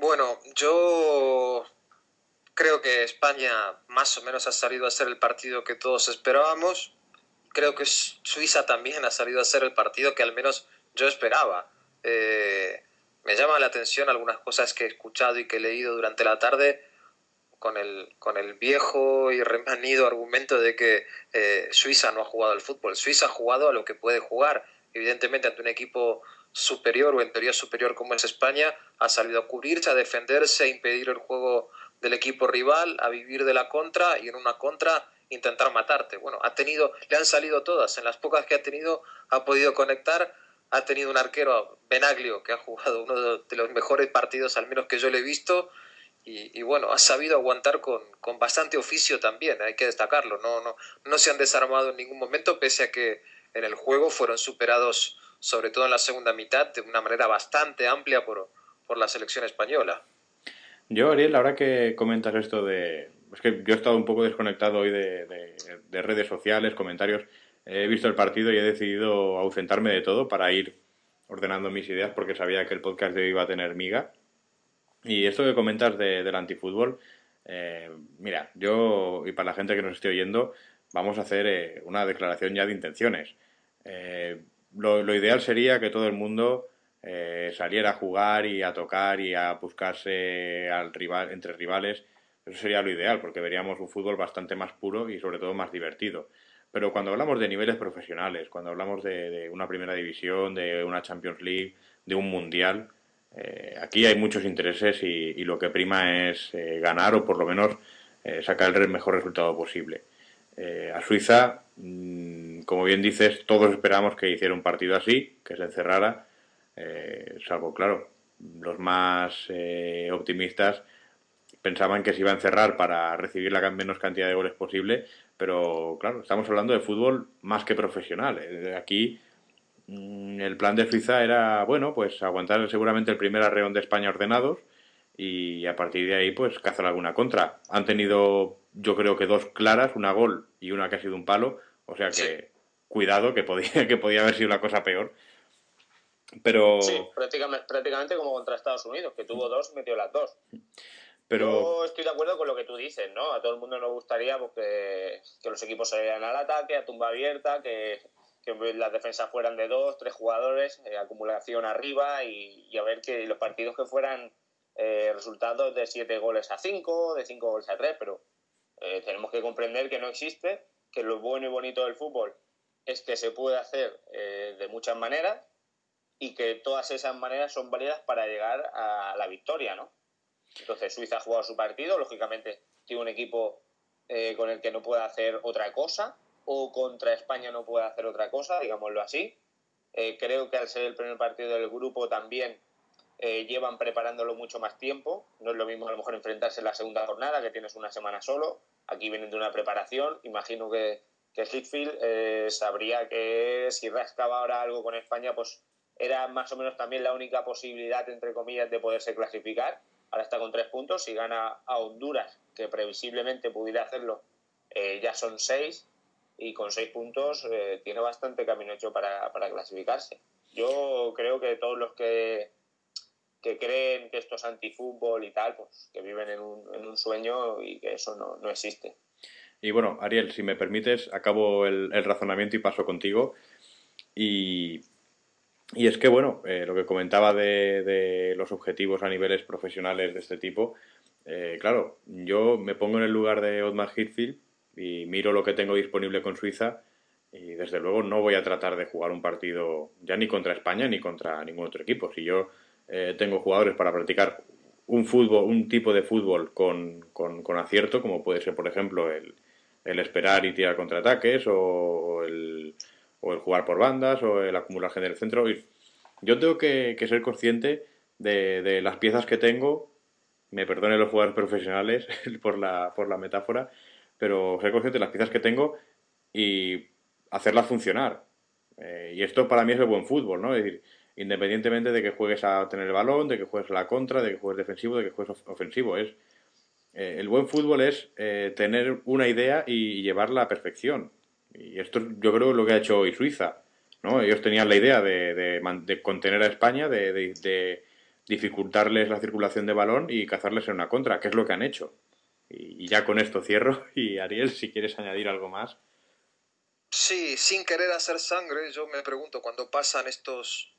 Bueno, yo creo que España más o menos ha salido a ser el partido que todos esperábamos. Creo que Suiza también ha salido a ser el partido que al menos yo esperaba. Eh, me llama la atención algunas cosas que he escuchado y que he leído durante la tarde con el, con el viejo y remanido argumento de que eh, Suiza no ha jugado al fútbol. Suiza ha jugado a lo que puede jugar. Evidentemente, ante un equipo superior o en teoría superior como es España, ha salido a cubrirse, a defenderse, a impedir el juego del equipo rival, a vivir de la contra y en una contra intentar matarte. Bueno, ha tenido, le han salido todas. En las pocas que ha tenido, ha podido conectar ha tenido un arquero, Benaglio, que ha jugado uno de los mejores partidos, al menos que yo le he visto, y, bueno, ha sabido aguantar con, con, bastante oficio también, hay que destacarlo, no, no, no se han desarmado en ningún momento, pese a que en el juego fueron superados, sobre todo en la segunda mitad, de una manera bastante amplia por, por la selección española. Yo, Ariel, ahora que comentas esto de... Es que yo he estado un poco desconectado hoy de, de redes sociales, comentarios he visto el partido y he decidido ausentarme de todo para ir ordenando mis ideas porque sabía que el podcast de hoy iba a tener miga. Y esto que comentas de, del antifútbol, eh, mira, yo y para la gente que nos esté oyendo, vamos a hacer eh, una declaración ya de intenciones. Eh, lo, lo, ideal sería que todo el mundo saliera a jugar y a tocar y a buscarse al rival, entre rivales. Eso sería lo ideal porque veríamos un fútbol bastante más puro y sobre todo más divertido. Pero cuando hablamos de niveles profesionales, cuando hablamos de, una primera división, de una Champions League, de un mundial, eh, aquí hay muchos intereses y, lo que prima es eh, ganar o por lo menos eh, sacar el mejor resultado posible. a Suiza, mm, como bien dices, todos esperamos que hiciera un partido así, que se encerrara, salvo, claro, los más optimistas pensaban que se iba a encerrar para recibir la menos cantidad de goles posible, pero claro, estamos hablando de fútbol más que profesional. Eh, aquí mm, el plan de Suiza era, bueno, pues aguantar seguramente el primer arreón de España ordenados y a partir de ahí pues cazar alguna contra. Han tenido yo creo que dos claras, una gol y una que ha sido un palo, o sea que cuidado que podía, [laughs] que podía haber sido una cosa peor. Pero... Sí, prácticamente, prácticamente como contra Estados Unidos, que tuvo dos, metió las dos. Yo estoy de acuerdo con lo que tú dices, ¿no? A todo el mundo nos gustaría pues, que los equipos salieran al ataque, a tumba abierta, que, las defensas fueran de dos, tres jugadores, eh, acumulación arriba y, a ver que los partidos que fueran eh, resultados de siete goles a cinco, de cinco goles a tres, pero eh, tenemos que comprender que no existe, que lo bueno y bonito del fútbol es que se puede hacer de muchas maneras y que todas esas maneras son válidas para llegar a la victoria, ¿no? Entonces Suiza ha jugado su partido, lógicamente tiene un equipo eh, con el que no puede hacer otra cosa, o contra España no puede hacer otra cosa, digámoslo así. Eh, creo que al ser el primer partido del grupo también eh, llevan preparándolo mucho más tiempo. No es lo mismo a lo mejor enfrentarse en la segunda jornada, que tienes una semana solo. Aquí vienen de una preparación. Imagino que, que Hitfield sabría que si rascaba ahora algo con España, pues era más o menos también la única posibilidad, entre comillas, de poderse clasificar. Ahora está con tres puntos. Si gana a Honduras, que previsiblemente pudiera hacerlo, eh, ya son seis y con seis puntos eh, tiene bastante camino hecho para, clasificarse. Yo creo que todos los que, que creen que esto es antifútbol y tal, pues que viven en un, en un sueño y que eso no, no, existe. Y bueno, Ariel, si me permites, acabo el razonamiento y paso contigo. Y, y es que, bueno, eh, lo que comentaba de, de, los objetivos a niveles profesionales de este tipo, eh, claro, yo me pongo en el lugar de Otmar Hitfield y miro lo que tengo disponible con Suiza y desde luego no voy a tratar de jugar un partido ya ni contra España ni contra ningún otro equipo. Si yo eh, tengo jugadores para practicar un fútbol, un tipo de fútbol con, con, acierto, como puede ser, por ejemplo, el, el esperar y tirar contraataques o el, o el jugar por bandas o el acumular en el centro. Yo tengo que, ser consciente de, las piezas que tengo me perdonen los jugadores profesionales [laughs] por la, por la metáfora, pero ser consciente de las piezas que tengo y hacerlas funcionar. Eh, y esto para mí es el buen fútbol, ¿no? Decir, independientemente de que juegues a tener el balón, de que juegues la contra, de que juegues defensivo, de que juegues ofensivo, es eh, el buen fútbol es eh, tener una idea y llevarla a perfección. Y esto yo creo lo que ha hecho hoy Suiza, ¿no? Ellos tenían la idea de, de, de contener a España, de, de dificultarles la circulación de balón y cazarles en una contra, que es lo que han hecho. Y, ya con esto cierro. [laughs] Y Ariel, si quieres añadir algo más. Sí, sin querer hacer sangre, yo me pregunto cuando pasan estos,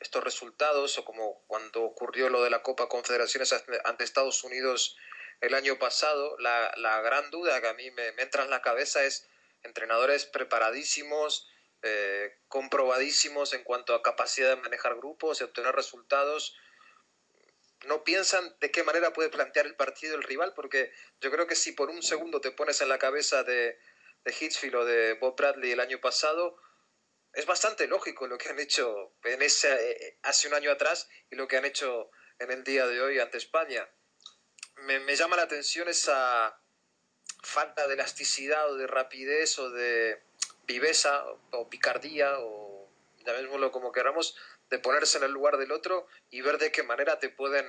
estos resultados o como cuando ocurrió lo de la Copa Confederaciones ante Estados Unidos el año pasado, la, la gran duda que a mí me, me, entra en la cabeza es entrenadores preparadísimos, eh, comprobadísimos en cuanto a capacidad de manejar grupos y obtener resultados, no piensan de qué manera puede plantear el partido el rival, porque yo creo que si por un segundo te pones en la cabeza de, de Hitchfield o de Bob Bradley el año pasado, es bastante lógico lo que han hecho en ese, eh, hace un año atrás y lo que han hecho en el día de hoy ante España. Me, me llama la atención esa falta de elasticidad o de rapidez o de viveza o picardía o llamémoslo como queramos de ponerse en el lugar del otro y ver de qué manera te pueden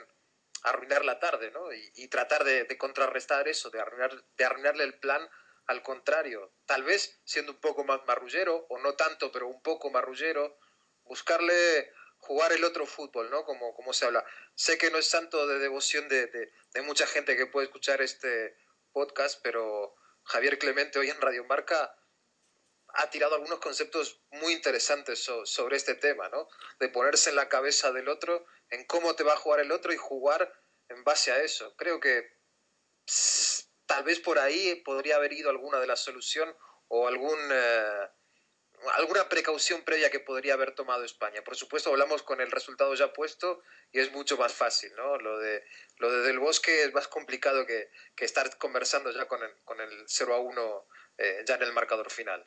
arruinar la tarde, ¿no? Y, tratar de, contrarrestar eso, de, arruinar, de arruinarle el plan al contrario. Tal vez siendo un poco más marrullero, o no tanto, pero un poco marrullero, buscarle jugar el otro fútbol, ¿no? Como, se habla. Sé que no es santo de devoción de, de, de mucha gente que puede escuchar este podcast, pero Javier Clemente hoy en Radio Marca ha tirado algunos conceptos muy interesantes sobre este tema, ¿no? De ponerse en la cabeza del otro, en cómo te va a jugar el otro y jugar en base a eso. Creo que tal vez por ahí podría haber ido alguna de la solución o algún, eh, alguna precaución previa que podría haber tomado España. Por supuesto, hablamos con el resultado ya puesto y es mucho más fácil, ¿no? Lo de, lo de Del Bosque es más complicado que, que estar conversando ya con el, con el 0 a 1 eh, ya en el marcador final.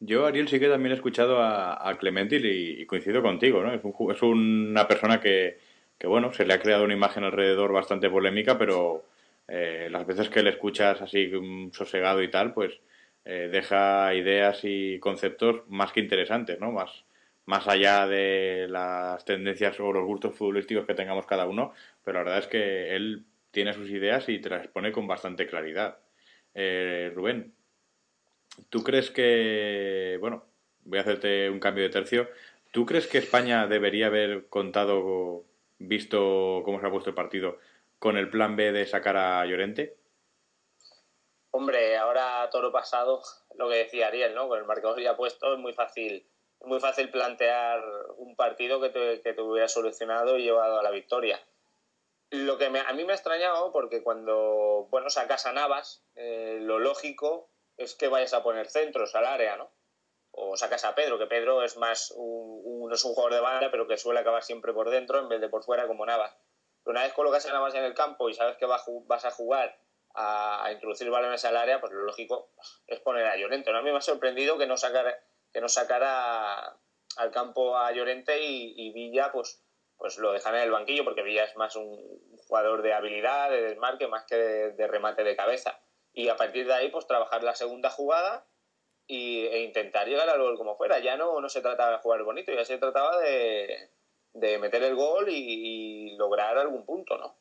Yo, Ariel, sí que también he escuchado a, a Clementil y, coincido contigo, ¿no? Es, un, es una persona que, que, bueno, se le ha creado una imagen alrededor bastante polémica, pero eh, las veces que le escuchas así sosegado y tal, pues eh, deja ideas y conceptos más que interesantes, ¿no? Más, más allá de las tendencias o los gustos futbolísticos que tengamos cada uno, pero la verdad es que él tiene sus ideas y te las expone con bastante claridad. Eh, Rubén, ¿Tú crees que, bueno, voy a hacerte un cambio de tercio, ¿tú crees que España debería haber contado, visto cómo se ha puesto el partido, con el plan B de sacar a Llorente? Hombre, ahora todo lo pasado, lo que decía Ariel, ¿no? Con el marcador ya puesto es muy fácil, muy fácil plantear un partido que te, que te hubiera solucionado y llevado a la victoria. Lo que a mí me ha extrañado, porque cuando, bueno, sacas a Navas, eh, lo lógico es que vayas a poner centros al área, ¿no? O sacas a Pedro, que Pedro es más un, es un jugador de banda, pero que suele acabar siempre por dentro en vez de por fuera como Nava. una vez colocas a base en el campo y sabes que vas a jugar a, introducir balones al área, pues lo lógico es poner a Llorente. A mí me ha sorprendido que no sacara, que no sacara al campo a Llorente y, Villa pues, pues lo dejan en el banquillo porque Villa es más un jugador de habilidad, de desmarque, más que de, remate de cabeza. Y a partir de ahí pues trabajar la segunda jugada y, e intentar llegar al gol como fuera. Ya no, no se trataba de jugar bonito, ya se trataba de, de meter el gol y, lograr algún punto, ¿no?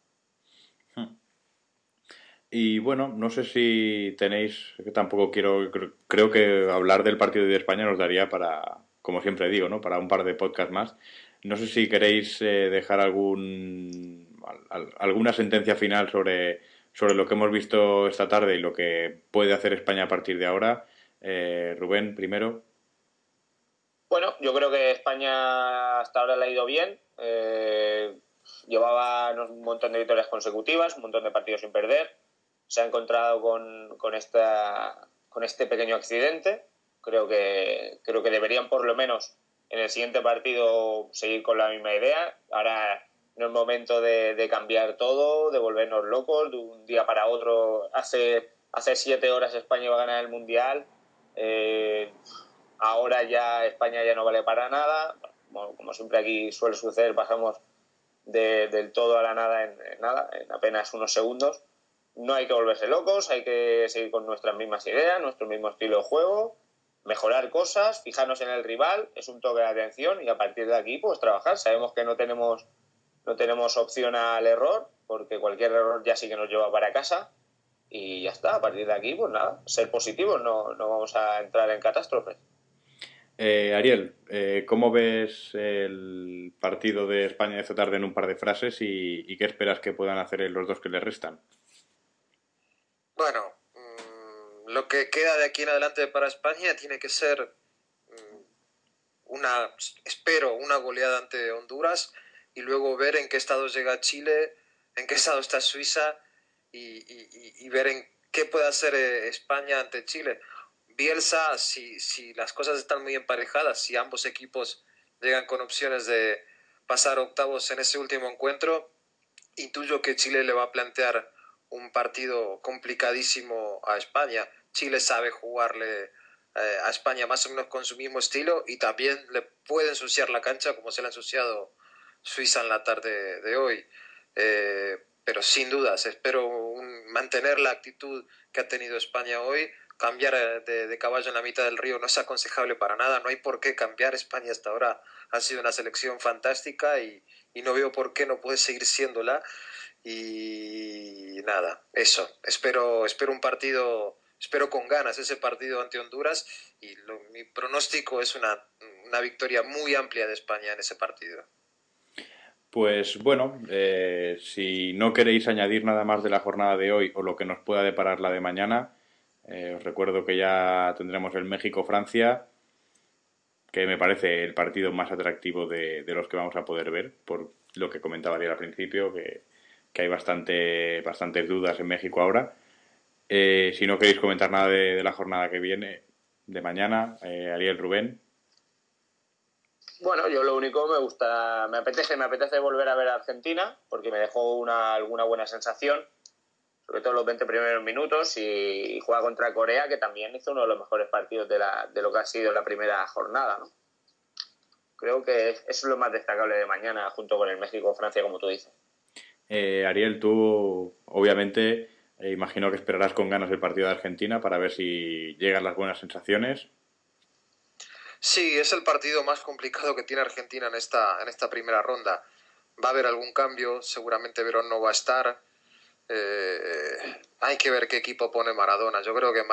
Y bueno, no sé si tenéis, tampoco quiero, creo que hablar del partido de España nos daría para, como siempre digo, ¿no? Para un par de podcasts más. No sé si queréis eh, dejar algún, alguna sentencia final sobre, sobre lo que hemos visto esta tarde y lo que puede hacer España a partir de ahora. Eh, Rubén, primero. Bueno, yo creo que España hasta ahora le ha ido bien. Eh, llevaba un montón de victorias consecutivas, un montón de partidos sin perder. Se ha encontrado con, con, esta, con este pequeño accidente. Creo que, creo que deberían por lo menos en el siguiente partido seguir con la misma idea. Ahora no es momento de, cambiar todo, de volvernos locos de un día para otro. Hace, hace siete horas España iba a ganar el Mundial. Eh, Ahora ya España ya no vale para nada. Como, siempre aquí suele suceder, pasamos del todo a la nada en, nada, en apenas unos segundos. No hay que volverse locos, hay que seguir con nuestras mismas ideas, nuestro mismo estilo de juego, mejorar cosas, fijarnos en el rival, es un toque de atención y a partir de aquí pues trabajar. Sabemos que no tenemos, no tenemos opción al error, porque cualquier error ya sí que nos lleva para casa y ya está. A partir de aquí, pues nada, ser positivos, no, no vamos a entrar en catástrofes. Eh, Ariel, eh, ¿cómo ves el partido de España esta tarde en un par de frases y, qué esperas que puedan hacer los dos que le restan? Bueno, mm, lo que queda de aquí en adelante para España tiene que ser mm, una, espero, una goleada ante Honduras y luego ver en qué estado llega Chile, en qué estado está Suiza y, ver en qué puede hacer eh, España ante Chile. Bielsa, si, si las cosas están muy emparejadas, si ambos equipos llegan con opciones de pasar octavos en ese último encuentro, intuyo que Chile le va a plantear un partido complicadísimo a España. Chile sabe jugarle eh, a España más o menos con su mismo estilo y también le puede ensuciar la cancha como se le ha ensuciado Suiza en la tarde de hoy. Eh, pero sin dudas, espero mantener la actitud que ha tenido España hoy, cambiar eh, de, caballo en la mitad del río no es aconsejable para nada, no hay por qué cambiar. España hasta ahora ha sido una selección fantástica y, no veo por qué no puede seguir siéndola. Y nada, eso. Espero, espero un partido, espero con ganas ese partido ante Honduras y mi pronóstico es una, una, victoria muy amplia de España en ese partido. Pues bueno, eh, si no queréis añadir nada más de la jornada de hoy o lo que nos pueda deparar la de mañana, eh, os recuerdo que ya tendremos el México-Francia, que me parece el partido más atractivo de, los que vamos a poder ver, por lo que comentaba Ariel al principio, que, hay bastante, bastantes dudas en México ahora. Eh, si no queréis comentar nada de, la jornada que viene, de mañana, eh, Ariel Rubén. Bueno, yo lo único me gusta, me apetece, me apetece volver a ver a Argentina, porque me dejó una, alguna buena sensación sobre todo los 20 primeros minutos, y juega contra Corea, que también hizo uno de los mejores partidos de, la, de lo que ha sido la primera jornada. ¿no? Creo que eso es lo más destacable de mañana, junto con el México-Francia, como tú dices. Eh, Ariel, tú obviamente eh, imagino que esperarás con ganas el partido de Argentina para ver si llegan las buenas sensaciones. Sí, es el partido más complicado que tiene Argentina en esta, en esta primera ronda. Va a haber algún cambio, seguramente Verón no va a estar eh, hay que ver qué equipo pone Maradona. Yo creo que,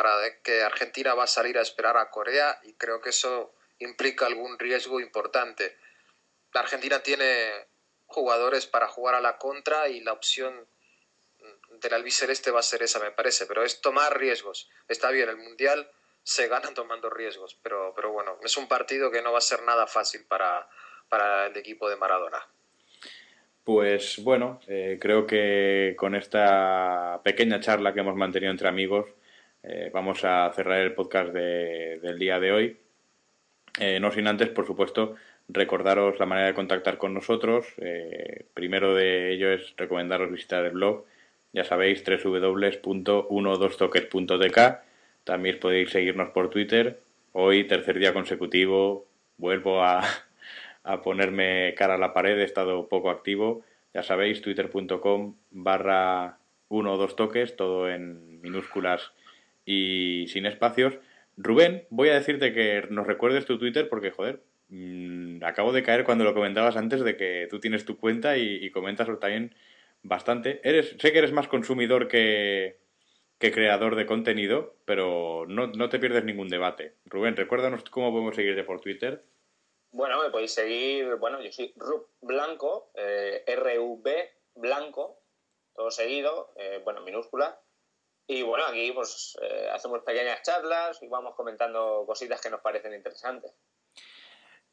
que Argentina va a salir a esperar a Corea y creo que eso implica algún riesgo importante. La Argentina tiene jugadores para jugar a la contra y la opción del albiceleste va a ser esa, me parece, pero es tomar riesgos. Está bien, el Mundial se gana [laughs] tomando riesgos, pero, pero bueno, es un partido que no va a ser nada fácil para, para el equipo de Maradona. Pues bueno, eh, creo que con esta pequeña charla que hemos mantenido entre amigos eh, vamos a cerrar el podcast del día de hoy. Eh, no sin antes, por supuesto, recordaros la manera de contactar con nosotros. Eh, primero de ello es recomendaros visitar el blog, ya sabéis, www.12toques.tk. También podéis seguirnos por Twitter. Hoy, tercer día consecutivo, vuelvo a, [laughs] a ponerme cara a la pared, he estado poco activo. Ya sabéis, twitter.com barra 1 o 2 toques, todo en minúsculas y sin espacios. Rubén, voy a decirte que nos recuerdes tu Twitter porque, joder, mmm, acabo de caer cuando lo comentabas antes de que tú tienes tu cuenta y, y comentas también bastante. Eres, sé que eres más consumidor que, que creador de contenido, pero no, no, te pierdes ningún debate. Rubén, recuérdanos cómo podemos seguirte por Twitter. Bueno, me podéis seguir, bueno, yo soy Rub Blanco, eh, R-U-B Blanco, todo seguido, eh, bueno, minúscula. Y bueno, aquí pues eh, hacemos pequeñas charlas y vamos comentando cositas que nos parecen interesantes.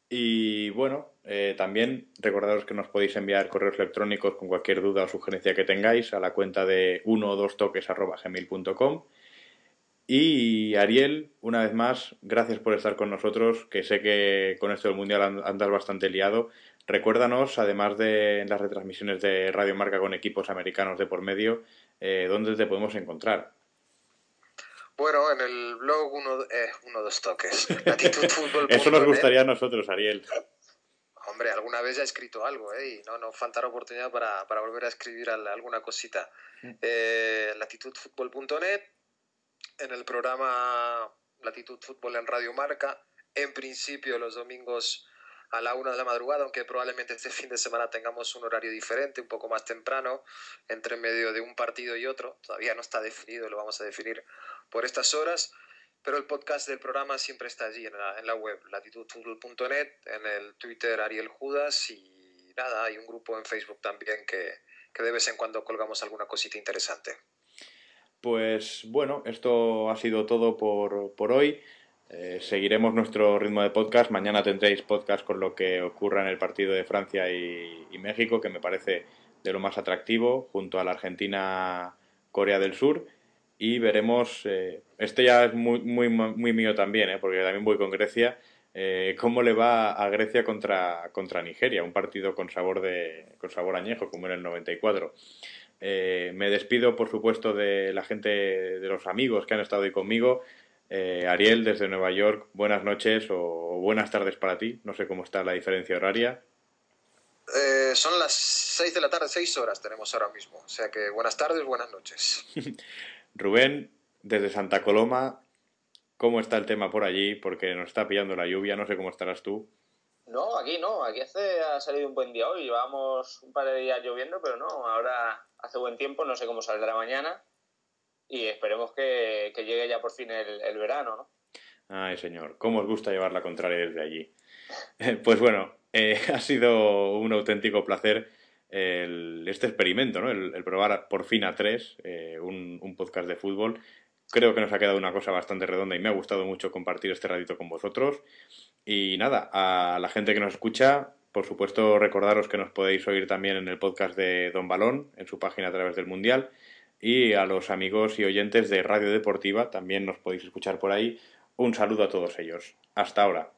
Y bueno, eh, también recordaros que nos podéis enviar correos electrónicos con cualquier duda o sugerencia que tengáis a la cuenta de 1 o 2 toques.gmail.com. Y Ariel, una vez más, gracias por estar con nosotros, que sé que con esto del Mundial andas bastante liado. Recuérdanos, además de las retransmisiones de Radio Marca con equipos americanos de por medio, eh, dónde te podemos encontrar. Bueno, en el blog uno, eh, uno dos toques. [laughs] Eso nos gustaría a nosotros, Ariel. Hombre, alguna vez ya he escrito algo, ¿eh? Y no, no faltará oportunidad para, para volver a escribir alguna cosita. Mm. Eh, latitudfutbol.net, en el programa Latitud Fútbol en Radio Marca, en principio los domingos a la una de la madrugada, aunque probablemente este fin de semana tengamos un horario diferente, un poco más temprano, entre medio de un partido y otro. Todavía no está definido, lo vamos a definir por estas horas, pero el podcast del programa siempre está allí en la, en la web, latitudfutbol.net, en el Twitter Ariel Judas y nada, hay un grupo en Facebook también que, que de vez en cuando colgamos alguna cosita interesante. Pues bueno, esto ha sido todo por, por hoy. Eh, seguiremos nuestro ritmo de podcast. Mañana tendréis podcast con lo que ocurra en el partido de Francia y, México, que me parece de lo más atractivo, junto a la Argentina-Corea del Sur. Y veremos, eh, este ya es muy, muy, muy mío también, eh, porque también voy con Grecia, eh, cómo le va a Grecia contra, contra Nigeria, un partido con sabor, de, con sabor añejo, como en el 94. Eh, me despido, por supuesto, de la gente, de los amigos que han estado ahí conmigo. Ariel, desde Nueva York, buenas noches o, o, buenas tardes para ti. No sé cómo está la diferencia horaria. Eh, son las 6 de la tarde, 6 horas tenemos ahora mismo. O sea que buenas tardes, buenas noches. [laughs] Rubén, desde Santa Coloma, ¿cómo está el tema por allí? Porque nos está pillando la lluvia, no sé cómo estarás tú. No, aquí no, aquí hace, ha salido un buen día hoy, llevamos un par de días lloviendo, pero no, ahora hace buen tiempo, no sé cómo saldrá mañana y esperemos que, que llegue ya por fin el, el, verano, ¿no? Ay, señor, cómo os gusta llevar la contraria desde allí. [laughs] pues bueno, eh, [laughs] ha sido un auténtico placer este experimento, ¿no? El, el, probar por fin a tres, eh, un, un, podcast de fútbol. Creo que nos ha quedado una cosa bastante redonda y me ha gustado mucho compartir este ratito con vosotros. Y nada, a la gente que nos escucha, por supuesto, recordaros que nos podéis oír también en el podcast de Don Balón, en su página a través del Mundial. Y a los amigos y oyentes de Radio Deportiva, también nos podéis escuchar por ahí. Un saludo a todos ellos. Hasta ahora.